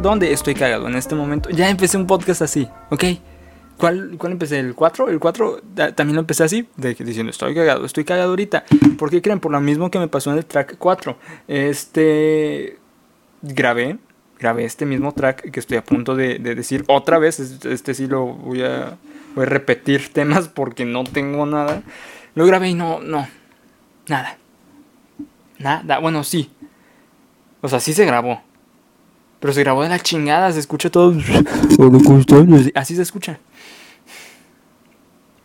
¿Dónde estoy cagado en este momento? Ya empecé un podcast así, ¿ok? ¿Cuál, ¿Cuál empecé? ¿El 4? El 4 también lo empecé así, de, diciendo estoy cagado, estoy cagado ahorita. ¿Por qué creen? Por lo mismo que me pasó en el track 4. Este. Grabé, grabé este mismo track que estoy a punto de, de decir otra vez. Este, este, sí lo voy a, voy a repetir temas porque no tengo nada. Lo grabé y no, no, nada. Nada, bueno, sí. O sea, sí se grabó. Pero se grabó de la chingada, se escucha todo. Así se escucha.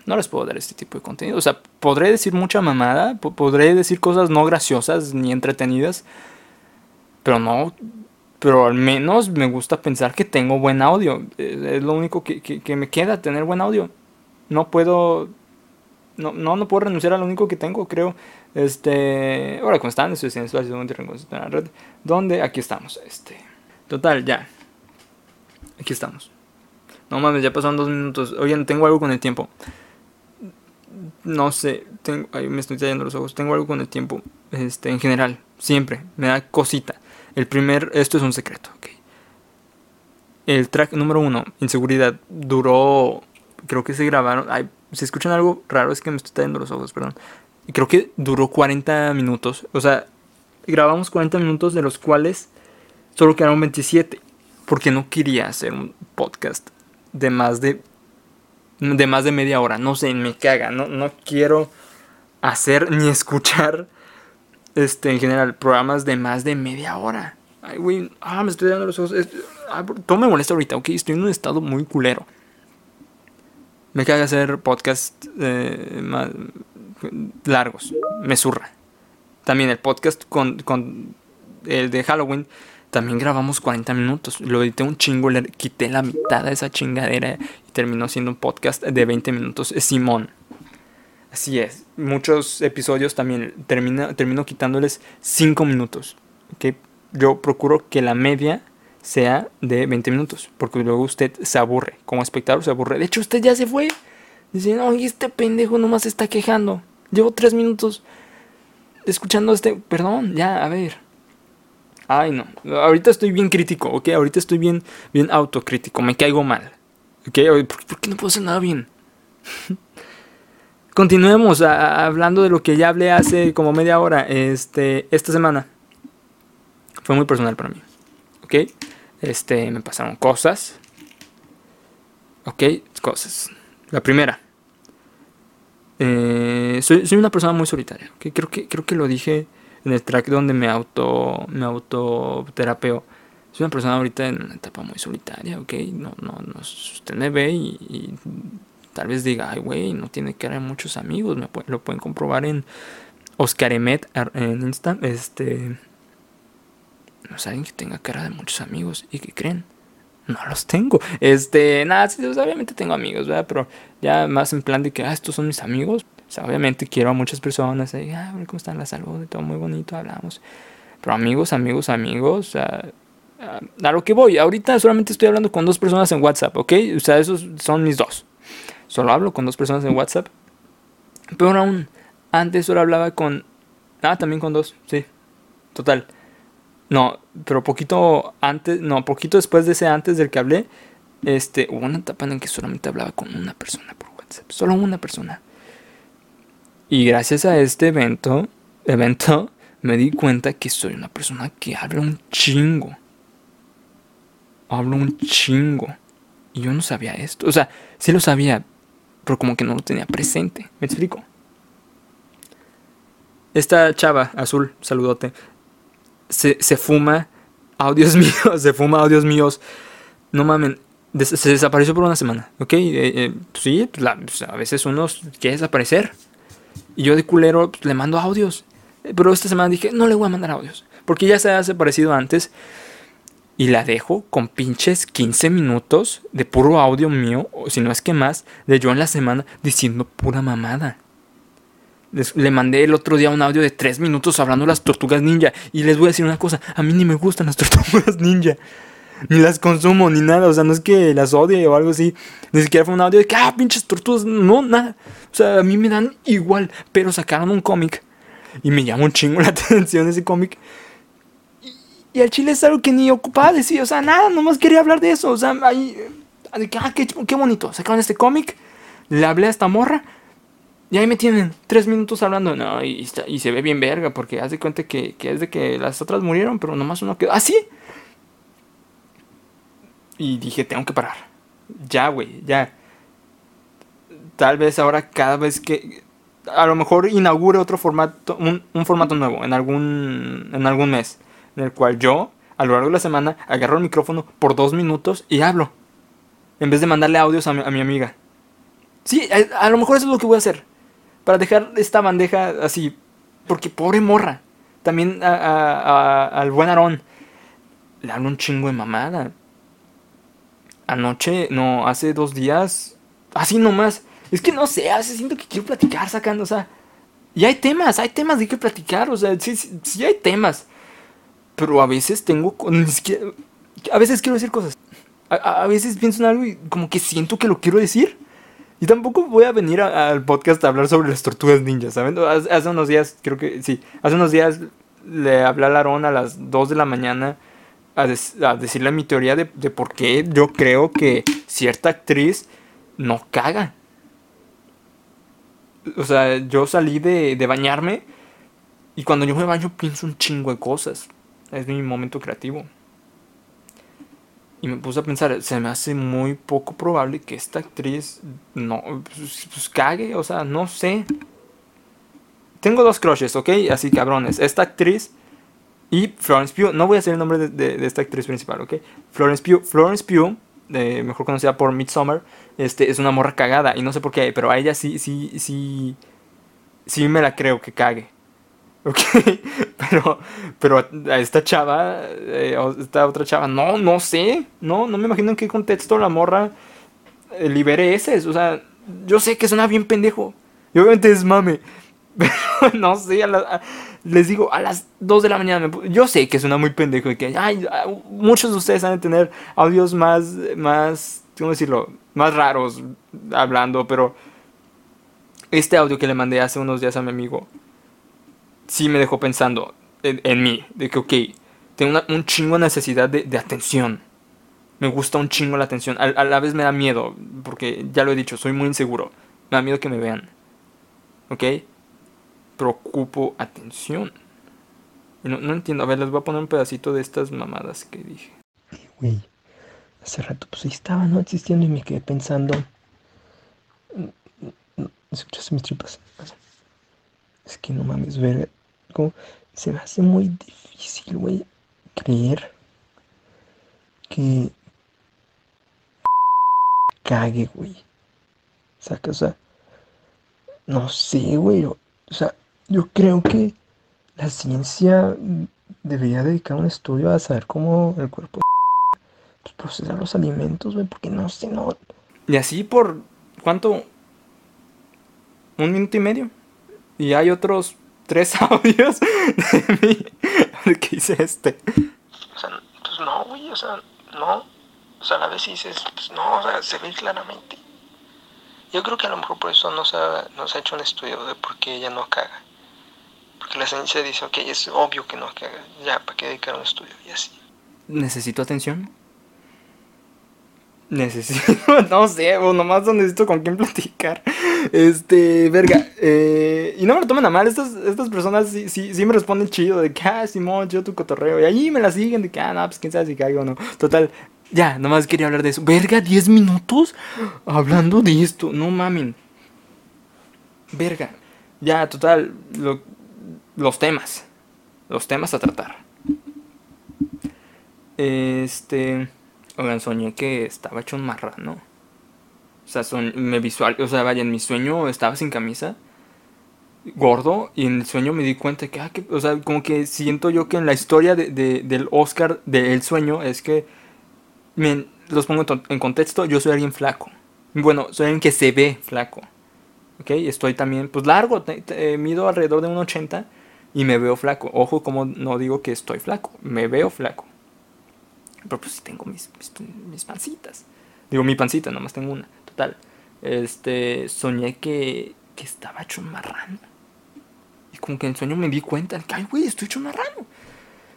No les puedo dar este tipo de contenido. O sea, podré decir mucha mamada, podré decir cosas no graciosas ni entretenidas, pero no. Pero al menos me gusta pensar que tengo buen audio. Es lo único que, que, me queda, tener buen audio. No puedo. No, no, no puedo renunciar a lo único que tengo, creo. Este. Ahora, ¿cómo están? Estoy en espacio de la red. ¿Dónde? Aquí estamos. Este. Total, ya. Aquí estamos. No mames, ya pasaron dos minutos. Oigan, tengo algo con el tiempo. No sé, tengo, me estoy tallando los ojos. Tengo algo con el tiempo. Este, en general, siempre. Me da cosita. El primer, esto es un secreto, ok. El track número uno, Inseguridad, duró. Creo que se grabaron. Ay, si escuchan algo raro, es que me estoy tallando los ojos, perdón. Creo que duró 40 minutos. O sea, grabamos 40 minutos, de los cuales Solo quedaron 27. Porque no quería hacer un podcast de más de. De más de media hora. No sé, me caga. No, no quiero hacer ni escuchar. Este, en general, programas de más de media hora. Ay, güey. Ah, me estoy dando los ojos. Ah, todo me molesta ahorita, ok. Estoy en un estado muy culero. Me caga hacer podcast eh, más largos. Me zurra. También el podcast con, con el de Halloween también grabamos 40 minutos. Lo edité un chingo, quité la mitad de esa chingadera y terminó siendo un podcast de 20 minutos. Simón. Así es. Muchos episodios también termina, termino quitándoles 5 minutos. ¿okay? Yo procuro que la media sea de 20 minutos. Porque luego usted se aburre. Como espectador se aburre. De hecho, usted ya se fue. Dice, no, este pendejo nomás se está quejando. Llevo 3 minutos escuchando este. Perdón, ya, a ver. Ay, no. Ahorita estoy bien crítico, ¿ok? Ahorita estoy bien, bien autocrítico. Me caigo mal. ¿Ok? ¿Por, qué no puedo hacer nada bien? Continuemos hablando de lo que ya hablé hace como media hora. Este, esta semana fue muy personal para mí. ¿Ok? Este, me pasaron cosas. ¿Ok? Cosas. La primera. Soy, una persona muy solitaria. ¿okay? Creo, que, creo que lo dije en el track donde me auto me autoterapeo. Soy una persona ahorita en una etapa muy solitaria, ¿ok? No, no, no, usted me ve y, tal vez diga, ay, güey, no tiene cara de muchos amigos, me lo pueden comprobar en Oscar Emet en Insta, este, no alguien que tenga cara de muchos amigos y que creen, no los tengo, este, nada, sí, obviamente tengo amigos, ¿verdad? Pero ya más en plan de que, ah, estos son mis amigos, obviamente quiero a muchas personas, y, ah, ¿cómo están la salud? Todo muy bonito, hablamos. Pero amigos, amigos, amigos, a, lo que voy, ahorita solamente estoy hablando con dos personas en WhatsApp, ¿ok? O sea, esos son mis dos. Solo hablo con dos personas en WhatsApp. Pero aún, antes solo hablaba con... Ah, también con dos, sí. Total. No, pero poquito antes, no, poquito después de ese antes del que hablé, este, hubo una etapa en la que solamente hablaba con una persona por WhatsApp. Solo una persona. Y gracias a este evento, evento, me di cuenta que soy una persona que habla un chingo. Hablo un chingo. Y yo no sabía esto. O sea, sí lo sabía, pero como que no lo tenía presente. ¿Me explico? Esta chava azul, saludote, se, se fuma audios míos, se fuma audios míos. No mamen, se desapareció por una semana, ¿ok? Eh, eh, sí, pues, a veces uno quiere desaparecer. Y yo de culero pues, le mando audios. Pero esta semana dije, no le voy a mandar audios. Porque ya se ha desaparecido antes. Y la dejo con pinches 15 minutos de puro audio mío, o si no es que más, de yo en la semana diciendo pura mamada. le mandé el otro día un audio de 3 minutos hablando de las tortugas ninja. Y les voy a decir una cosa, a mí ni me gustan las tortugas ninja ni las consumo, ni nada. O sea, no es que las odie o algo así. Ni siquiera fue un audio de que, ah, pinches tortugas. No, nada. O sea, a mí me dan igual. Pero sacaron un cómic. Y me llamó un chingo la atención ese cómic. Y al chile es algo que ni ocupaba decir, o sea, nada, nomás quería hablar de eso. O sea, ahí, ah, qué, qué bonito. Sacaron este cómic, le hablé a esta morra. Y ahí me tienen tres minutos hablando. No, y, y se ve bien verga, porque haz de cuenta que, que, es de que las otras murieron, pero nomás uno quedó. ¿Así? ¿Ah, y dije, tengo que parar. Ya, güey, ya. Tal vez ahora cada vez que a lo mejor inaugure otro formato, un, formato nuevo en algún, en algún mes, en el cual yo, a lo largo de la semana, agarro el micrófono por dos minutos y hablo, en vez de mandarle audios a mi, amiga. Sí, a, lo mejor eso es lo que voy a hacer, para dejar esta bandeja así, porque pobre morra, también al buen Aarón, le hablo un chingo de mamada. Anoche, no, hace dos días, así nomás es que no sé, a veces siento que quiero platicar sacando, o sea. Y hay temas, hay temas de que platicar, o sea, sí, sí, hay temas. Pero a veces tengo. A veces quiero decir cosas. A, veces pienso en algo y como que siento que lo quiero decir. Y tampoco voy a venir al podcast a hablar sobre las tortugas ninjas, ¿saben? Hace unos días, creo que sí, hace unos días le hablé a Larón a las 2 de la mañana a, a decirle mi teoría de, de por qué yo creo que cierta actriz no caga o sea, yo salí de, de bañarme y cuando yo me baño pienso un chingo de cosas. Es mi momento creativo. Y me puse a pensar, se me hace muy poco probable que esta actriz no, pues, pues cague, o sea, no sé. Tengo dos crushes, ¿ok? Así cabrones. Esta actriz y Florence Pugh. No voy a decir el nombre de, de, esta actriz principal, ¿ok? Florence Pugh. Florence Pugh, mejor conocida por Midsommar, este, es una morra cagada. Y no sé por qué, pero a ella sí, sí, sí. Sí me la creo que cague. Ok, pero, pero a esta chava, eh, esta otra chava, no, no sé, no, no me imagino en qué contexto la morra eh, libere ese, o sea, yo sé que suena bien pendejo, y obviamente es mame, pero no sé, les digo, a las 2 de la mañana, yo sé que suena muy pendejo y que, muchos de ustedes han de tener audios más, más, ¿cómo decirlo? más raros hablando, pero este audio que le mandé hace unos días a mi amigo sí me dejó pensando en, mí, de que, ok, tengo un chingo de necesidad de, atención. Me gusta un chingo la atención. A, la vez me da miedo, porque ya lo he dicho, soy muy inseguro. Me da miedo que me vean. ¿Ok? Preocupo atención. No, entiendo. A ver, les voy a poner un pedacito de estas mamadas que dije hace rato pues ahí estaba, ¿no? Existiendo y me quedé pensando. ¿Escuchas mis tripas? Es que no mames, ver. Como se me hace muy difícil, güey, creer que cague, güey. Saca, o sea, no sé, güey. O sea, yo creo que la ciencia debería dedicar un estudio a saber cómo el cuerpo pues, procesar los alimentos, güey, porque no sé, no. Y así por, ¿cuánto? Un minuto y medio. Y hay otros tres audios de mí. que hice este. O sea, pues no, güey, o sea, no. O sea, a la vez dices, pues no, o sea, se ve claramente. Yo creo que a lo mejor por eso no se ha, no se ha hecho un estudio de por qué ella no caga. Porque la ciencia dice, ok, es obvio que no caga. Ya, ¿para qué dedicar un estudio? Y así. ¿Necesito atención? Necesito, no sé, o nomás necesito con quién platicar. Este, verga. Eh, y no me lo tomen a mal, estas, estas personas sí, sí, sí me responden chido, de que, ah, Simón, yo tu cotorreo. Y ahí me la siguen, de que, ah, no, pues quién sabe si caigo o no. Total, ya, nomás quería hablar de eso. Verga, 10 minutos hablando de esto, no mamen. Verga. Ya, total, los temas. Los temas a tratar. Este. Oigan, soñé que estaba hecho un marrano. O sea, me visual, o sea, vaya, en mi sueño estaba sin camisa, gordo, y en el sueño me di cuenta que, ah, o sea, como que siento yo que en la historia de, del Oscar del sueño es que, los pongo en contexto, yo soy alguien flaco. Bueno, soy alguien que se ve flaco. ¿Ok? Estoy también, pues largo, mido alrededor de 1,80 y me veo flaco. Ojo, como no digo que estoy flaco, me veo flaco. Pero pues sí tengo mis, mis, pancitas. Digo, mi pancita, nomás tengo una. Total. Este, soñé que, que estaba hecho un marrano. Y como que en el sueño me di cuenta, que, ay, güey, estoy hecho un marrano.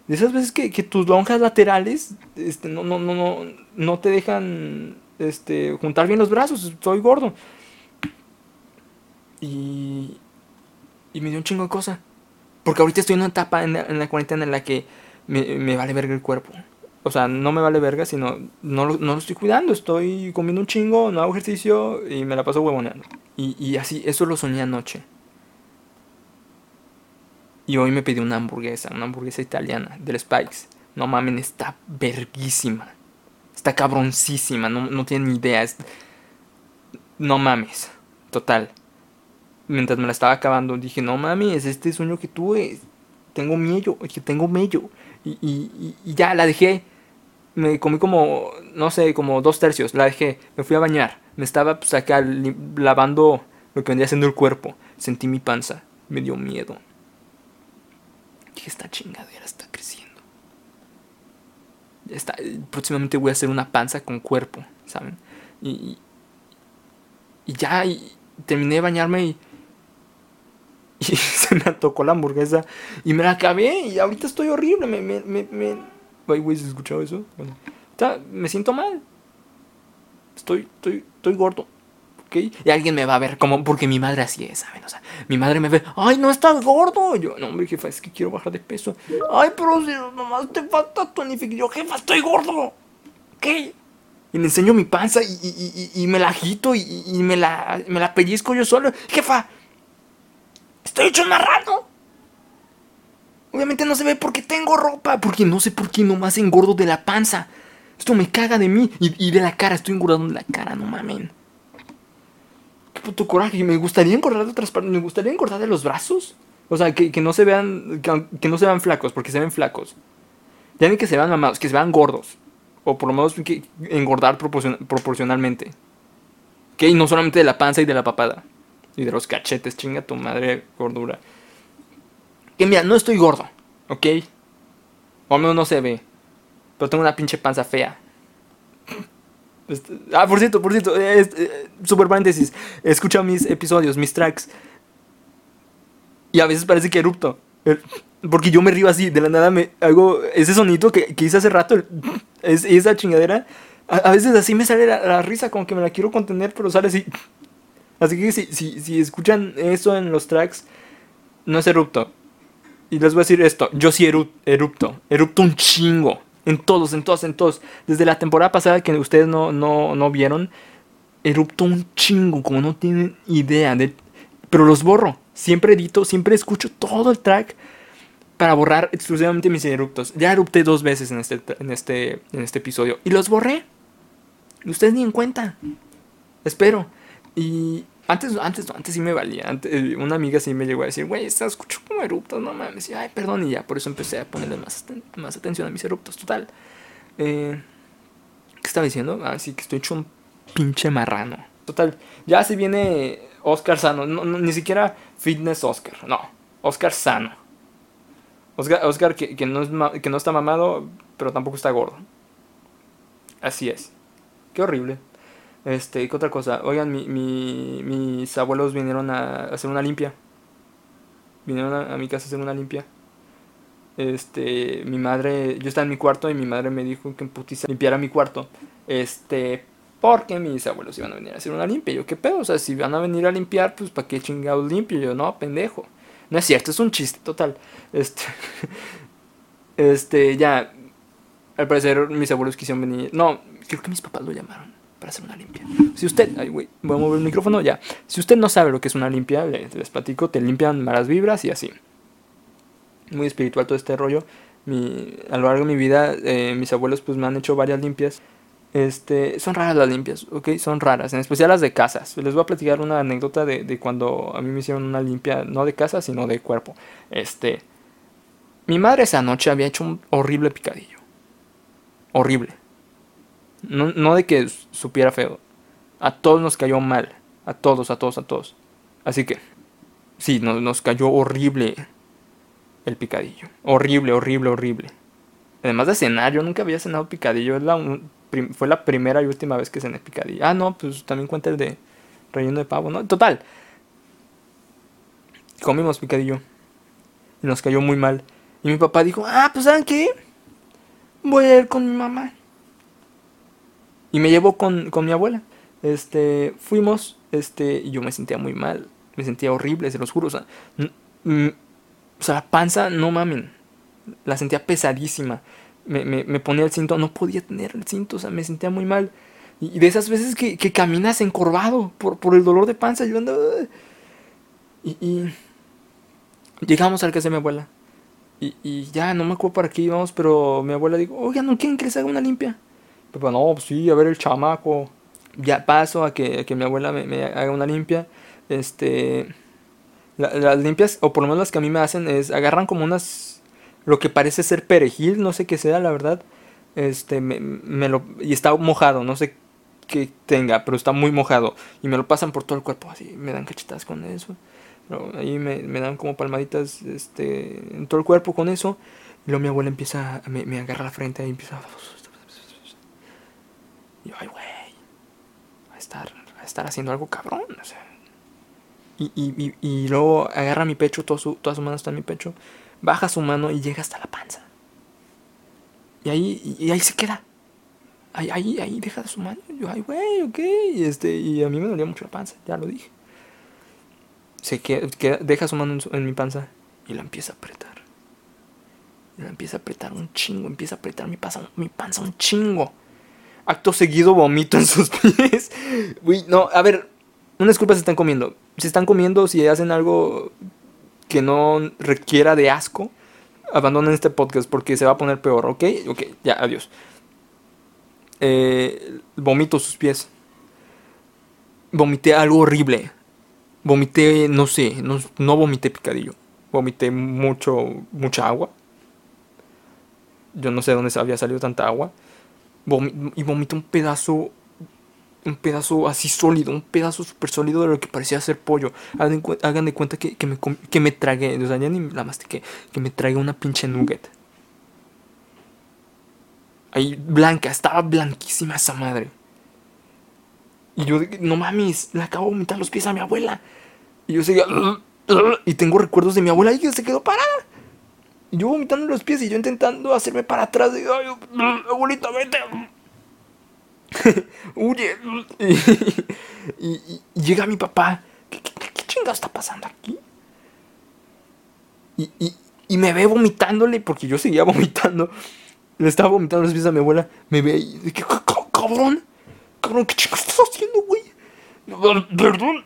De esas veces que, tus lonjas laterales este, no, no, no, no, no te dejan este, juntar bien los brazos. Estoy gordo. Y, y me dio un chingo de cosa. Porque ahorita estoy en una etapa en la, en la cuarentena en la que me, vale verga el cuerpo. O sea, no me vale verga, sino no lo, no lo estoy cuidando. Estoy comiendo un chingo, no hago ejercicio y me la paso huevoneando. Y, y así, eso lo soñé anoche. Y hoy me pedí una hamburguesa, una hamburguesa italiana del Spikes. No mamen, está verguísima. Está cabroncísima, no, no tienen ni idea. No mames, total. Mientras me la estaba acabando, dije, no mames, este sueño que tuve. Tengo miedo, que tengo mello. Y, y, y ya la dejé. Me comí como, no sé, como dos tercios. La dejé, me fui a bañar. Me estaba pues, acá lavando lo que vendría siendo el cuerpo. Sentí mi panza, me dio miedo. Dije, esta chingadera está creciendo. Está, próximamente voy a hacer una panza con cuerpo, ¿saben? Y, ya terminé de bañarme y, y se me tocó la hamburguesa y me la acabé y ahorita estoy horrible. Me, me, me, me... Ay, güey, ¿se escuchó eso? Bueno, me siento mal. Estoy, estoy, estoy gordo. Y alguien me va a ver como, porque mi madre así es, ¿saben? O sea, mi madre me ve, ay, no estás gordo. Y yo, no, hombre, jefa, es que quiero bajar de peso. Ay, pero si nomás te falta tonificar. Yo, jefa, estoy gordo. ¿Qué? Y le enseño mi panza y, y, y, y me la agito y, me, la, me la pellizco yo solo. Jefa, estoy hecho un marrano. Obviamente no se ve porque tengo ropa, porque no sé por qué nomás engordo de la panza. Esto me caga de mí y, de la cara, estoy engordando de la cara, no mamen puto coraje. Me gustaría engordar de otras partes. Me gustaría engordar de los brazos. O sea, que, no se vean. Que, no se vean flacos, porque se ven flacos. Ya ni que se vean mamados, que se vean gordos. O por lo menos engordar proporcionalmente. Que no solamente de la panza y de la papada. Y de los cachetes, chinga tu madre gordura. Que mira, no estoy gordo, ¿ok? O al menos no se ve. Pero tengo una pinche panza fea. Este, ah, por cierto, por cierto, eh, super paréntesis. He escuchado mis episodios, mis tracks. Y a veces parece que erupto. Porque yo me río así, de la nada me hago ese sonido que, hice hace rato, es, esa chingadera. A, veces así me sale la, risa, como que me la quiero contener, pero sale así. Así que si, si, si escuchan eso en los tracks, no es erupto. Y les voy a decir esto, yo sí erupto, erupto un chingo. En todos, en todos, en todos. Desde la temporada pasada que ustedes no, no, no vieron, erupto un chingo, como no tienen idea. De, pero los borro. Siempre edito, siempre escucho todo el track para borrar exclusivamente mis eruptos. Ya erupté dos veces en este, en este, en este episodio y los borré. Y ustedes ni en cuenta. Espero. Y antes, antes, antes sí me valía. Eh, una amiga sí me llegó a decir, güey, estás escucho como eruptos, no mames. Y, ay, perdón, y ya, por eso empecé a ponerle más, más atención a mis eruptos. Total. Eh, ¿Qué estaba diciendo? Ah, sí, que estoy hecho un pinche marrano. Total, ya se viene Oscar Sano. ni siquiera Fitness Oscar, no. Oscar Sano. Oscar, Oscar que, que, no es, que no está mamado, pero tampoco está gordo. Así es. Qué horrible. Este, ¿qué otra cosa? Oigan, mi, mi, mis abuelos vinieron a hacer una limpia. Vinieron a, mi casa a hacer una limpia. Este, mi madre, yo estaba en mi cuarto y mi madre me dijo que limpiara mi cuarto. Este, porque mis abuelos iban a venir a hacer una limpia. Yo, ¿qué pedo? O sea, si van a venir a limpiar, pues ¿para qué chingados limpio? Yo, no, pendejo. No es cierto, es un chiste total. Este, este, ya, al parecer mis abuelos quisieron venir. No, creo que mis papás lo llamaron para hacer una limpia. Si usted, voy a mover el micrófono ya. Si usted no sabe lo que es una limpia, les, les platico, te limpian malas vibras y así. Muy espiritual todo este rollo. A lo largo de mi vida, eh, mis abuelos pues me han hecho varias limpias. Este, son raras las limpias, ¿ok? Son raras, en especial las de casas. Les voy a platicar una anécdota de, de cuando a mí me hicieron una limpia, no de casa, sino de cuerpo. Este, mi madre esa noche había hecho un horrible picadillo. Horrible. No, de que supiera feo. A todos nos cayó mal. A todos, a todos, a todos. Así que, sí, nos, cayó horrible el picadillo. Horrible, horrible, horrible. Además de cenar, yo nunca había cenado picadillo. Fue la primera y última vez que cené picadillo. Ah, no, pues también cuenta el de relleno de pavo, ¿no? Total. Comimos picadillo. Y nos cayó muy mal. Y mi papá dijo, ah, pues ¿saben qué? Voy a ir con mi mamá. Y me llevó con, con mi abuela. Este, fuimos, este, y yo me sentía muy mal. Me sentía horrible, se los juro. O sea, la panza, no mamen. La sentía pesadísima. Me, me, ponía el cinto, no podía tener el cinto, o sea, me sentía muy mal. Y de esas veces que, que caminas encorvado por, por, el dolor de panza, yo andaba... Y, llegamos al casa de mi abuela. Y, y, ya, no me acuerdo para qué íbamos, pero mi abuela dijo, oiga, ¿no quieren que les haga una limpia? Pero no, pues sí, a ver el chamaco. Ya paso a que, que mi abuela me, me, haga una limpia. Este... las limpias, o por lo menos las que a mí me hacen, es agarran como unas... Lo que parece ser perejil, no sé qué sea, la verdad. Este, me, lo... Y está mojado, no sé que tenga, pero está muy mojado. Y me lo pasan por todo el cuerpo, así, me dan cachetadas con eso. Pero ahí me, me, dan como palmaditas este, en todo el cuerpo con eso. Y luego mi abuela empieza, me, me agarra la frente y empieza... Yo, ay, güey, a estar, a estar haciendo algo cabrón. Y, y, y, luego agarra mi pecho, todo su, toda su mano está en mi pecho, baja su mano y llega hasta la panza. Y ahí, y ahí se queda ahí, ahí, ahí, deja su mano. Yo, ay, güey, ok. Y, este, y a mí me dolía mucho la panza, ya lo dije. Se queda, deja su mano en, mi panza y la empieza a apretar. Y la empieza a apretar un chingo, empieza a apretar mi panza, mi panza un chingo. Acto seguido vomito en sus pies. Uy, no, a ver, una disculpa si están comiendo. Si están comiendo, si hacen algo que no requiera de asco, abandonen este podcast porque se va a poner peor, ¿ok? Ok, ya, adiós eh, vomito sus pies. Vomité algo horrible. Vomité, no sé, no, no vomité picadillo. Vomité mucho, mucha agua. Yo no sé dónde había salido tanta agua. Y vomité un pedazo, un pedazo así sólido, un pedazo súper sólido de lo que parecía ser pollo. Hagan, de cuenta que, que, me, que me tragué, o sea, ya ni la mastiqué, que me tragué una pinche nugget. Ahí blanca, estaba blanquísima esa madre. Y yo, no mames, le acabo de vomitar los pies a mi abuela. Y yo seguía, y tengo recuerdos de mi abuela y que se quedó parada. Y yo vomitando los pies y yo intentando hacerme para atrás. Y ay, abuelita, vete. Huye. y, llega mi papá. ¿Qué, qué, está pasando aquí? Y, y, y me ve vomitándole porque yo seguía vomitando. Le estaba vomitando los pies a mi abuela. Me ve y dije, cabrón, cabrón, ¿qué chicos estás haciendo, güey? Perdón.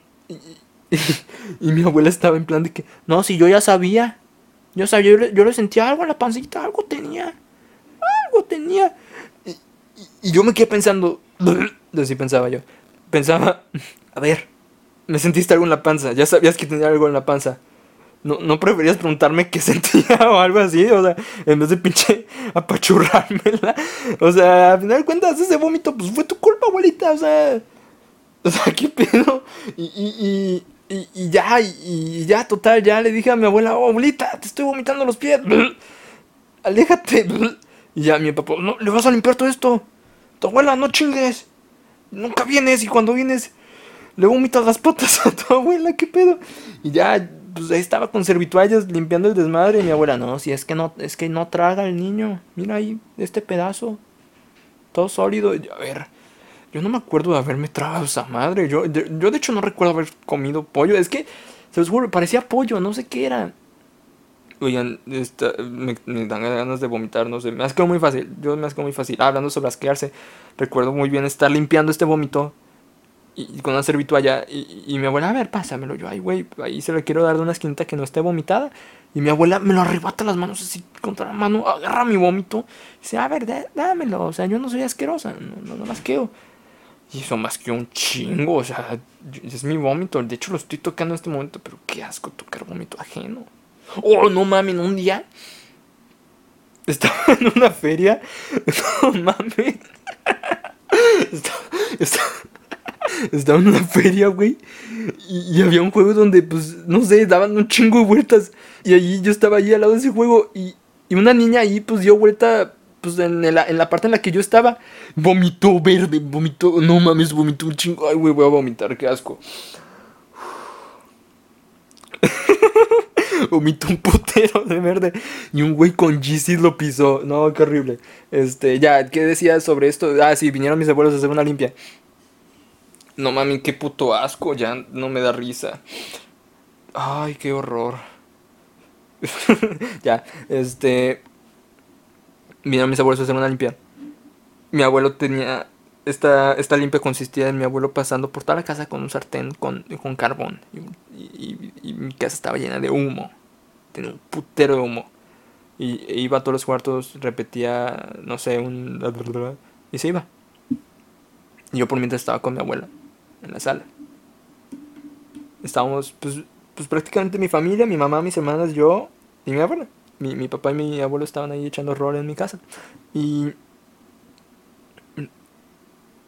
Y, mi abuela estaba en plan de que, no, si yo ya sabía. Yo sabía, yo le, sentía algo en la pancita, algo tenía. Algo tenía. Y, yo me quedé pensando, así pensaba yo. Pensaba, a ver, me sentiste algo en la panza, ya sabías que tenía algo en la panza. ¿No, ¿No preferías preguntarme qué sentía o algo así? O sea, en vez de pinche apachurrármela. O sea, al final de cuentas, ese vómito, pues fue tu culpa, abuelita. O sea, o sea, ¿qué pedo? Y, y ya, y, ya, total, ya le dije a mi abuela, oh, abuelita, te estoy vomitando los pies. Aléjate. Y ya mi papá, no, le vas a limpiar todo esto. Tu abuela, no chingues. Nunca vienes y cuando vienes le vomitas las patas a tu abuela, ¿qué pedo? Y ya pues ahí estaba con servituallas limpiando el desmadre y mi abuela, no, si es que no, es que no traga el niño, mira ahí, este pedazo, todo sólido, a ver, yo no me acuerdo de haberme tragado esa madre, yo, yo de hecho no recuerdo haber comido pollo, es que, se los juro, parecía pollo, no sé qué era. Oigan, me, dan ganas de vomitar, no sé, me asco muy fácil, yo me asco muy fácil, hablando sobre asquearse, recuerdo muy bien estar limpiando este vómito y, con una servitualla. Y, y, mi abuela, a ver, pásamelo. Yo, ay, güey, ahí se lo quiero dar de una esquinita que no esté vomitada. Y mi abuela me lo arrebata las manos así contra la mano, agarra mi vómito. Dice, a ver, dámelo. O sea, yo no soy asquerosa, no, no, no masqueo. Y eso masqueo un chingo, o sea, es mi vómito. De hecho, lo estoy tocando en este momento, pero qué asco tocar vómito ajeno. Oh, no mames, un día estaba en una feria. No mames. Estaba en una feria, güey. Y, había un juego donde, pues, no sé, daban un chingo de vueltas. Y allí yo estaba ahí al lado de ese juego. Y, y una niña ahí, pues, dio vuelta, pues, en la, en la parte en la que yo estaba. Vomitó verde, vomitó. No mames, vomitó un chingo. Ay, güey, voy a vomitar, qué asco. vomitó un putero de verde. Y un güey con GC lo pisó. No, qué horrible. Este, ya, ¿qué decías sobre esto? Ah, sí, vinieron mis abuelos a hacer una limpia. No mami, qué puto asco, ya no me da risa. Ay, qué horror. ya, este. Vinieron mis abuelos hacer una limpia. Mi abuelo tenía esta, esta limpia consistía en mi abuelo pasando por toda la casa con un sartén con, con carbón. Y, mi casa estaba llena de humo. Tenía un putero de humo. Y e iba a todos los cuartos, repetía, no sé, un... Y se iba. Y yo por mientras estaba con mi abuela en la sala. Estábamos, pues, pues prácticamente mi familia, mi mamá, mis hermanas, yo y mi abuela. Mi, mi papá y mi abuelo estaban ahí echando rol en mi casa. Y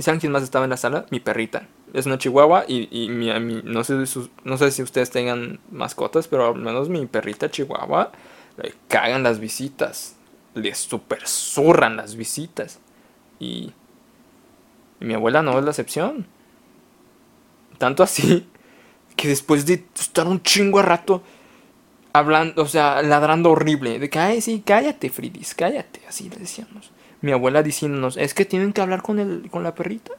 ¿Y saben quién más estaba en la sala? Mi perrita. Es una chihuahua y, y mi, no, sé, no sé si ustedes tengan mascotas, pero al menos mi perrita chihuahua le cagan las visitas. Le super zurran las visitas. Y, y mi abuela no es la excepción. Tanto así que después de estar un chingo a rato hablando, o sea, ladrando horrible, de que, ay, sí, cállate, Fridis, cállate, así le decíamos mi abuela diciéndonos, es que tienen que hablar con, el, con la perrita.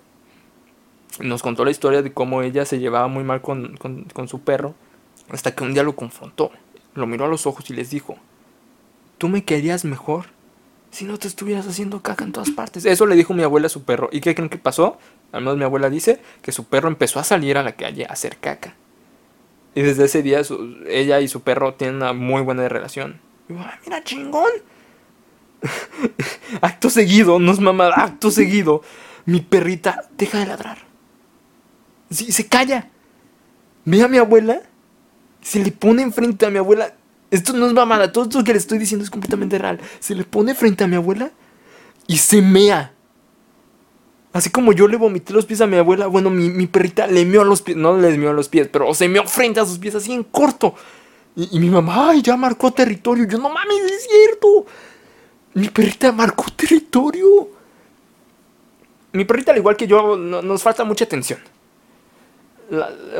Nos contó la historia de cómo ella se llevaba muy mal con, su perro, hasta que un día lo confrontó, lo miró a los ojos y les dijo, tú me querías mejor si no te estuvieras haciendo caca en todas partes. Eso le dijo mi abuela a su perro. ¿Y qué creen que pasó? Al menos mi abuela dice que su perro empezó a salir a la calle a hacer caca. Y desde ese día ella y su perro tienen una muy buena relación. Y, mira, chingón. acto seguido, no es mamada, acto seguido, mi perrita deja de ladrar. Sí, se calla. Ve a mi abuela, se le pone enfrente a mi abuela. Esto no es mamada, todo esto que le estoy diciendo es completamente real. Se le pone frente a mi abuela y se mea. Así como yo le vomité los pies a mi abuela, bueno, mi, perrita le meó a los pies, no le meó a los pies, pero se meó frente a sus pies así en corto. Y, mi mamá, ay, ya marcó territorio. Yo, no mames, es cierto. Mi perrita marcó territorio. Mi perrita, al igual que yo, nos falta mucha atención.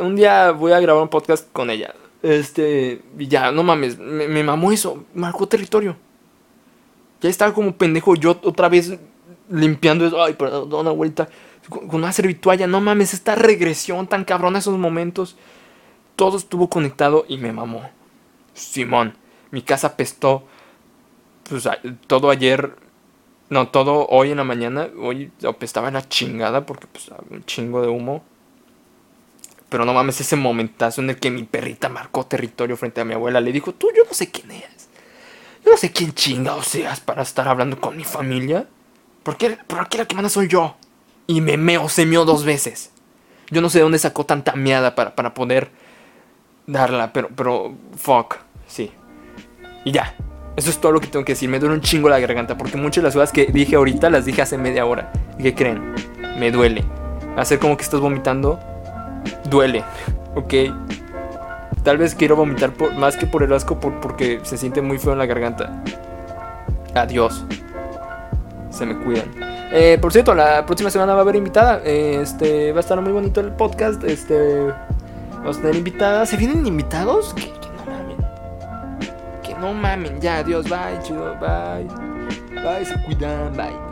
un día voy a grabar un podcast con ella. Este, y ya, no mames, me, mamó eso. Marcó territorio. Ya estaba como pendejo yo otra vez limpiando eso. Ay, perdón, una vuelta. Con, una servitualla. No mames, esta regresión tan cabrona esos momentos. Todo estuvo conectado y me mamó. Simón, mi casa pestó pues todo ayer, no, todo hoy en la mañana, hoy estaba en la chingada porque pues un chingo de humo. Pero no mames, ese momentazo en el que mi perrita marcó territorio frente a mi abuela, le dijo, tú yo no sé quién eres. Yo no sé quién chingado seas para estar hablando con mi familia. ¿Por qué, aquí la que manda soy yo? Y me meo, se meó dos veces. Yo no sé de dónde sacó tanta miada para, para poder darla, pero, pero, fuck, sí. Y ya, eso es todo lo que tengo que decir. Me duele un chingo la garganta porque muchas de las cosas que dije ahorita las dije hace media hora. ¿Y qué creen? Me duele. Hacer como que estás vomitando duele. ¿Ok? Tal vez quiero vomitar por, más que por el asco porque se siente muy feo en la garganta. Adiós. Se me cuidan. Eh, por cierto, la próxima semana va a haber invitada. este va a estar muy bonito el podcast. Este vamos a tener invitada. ¿Se vienen invitados? ¿Qué? No mamen, ya, adiós, bye, chido, bye. Bye, se cuidan, bye.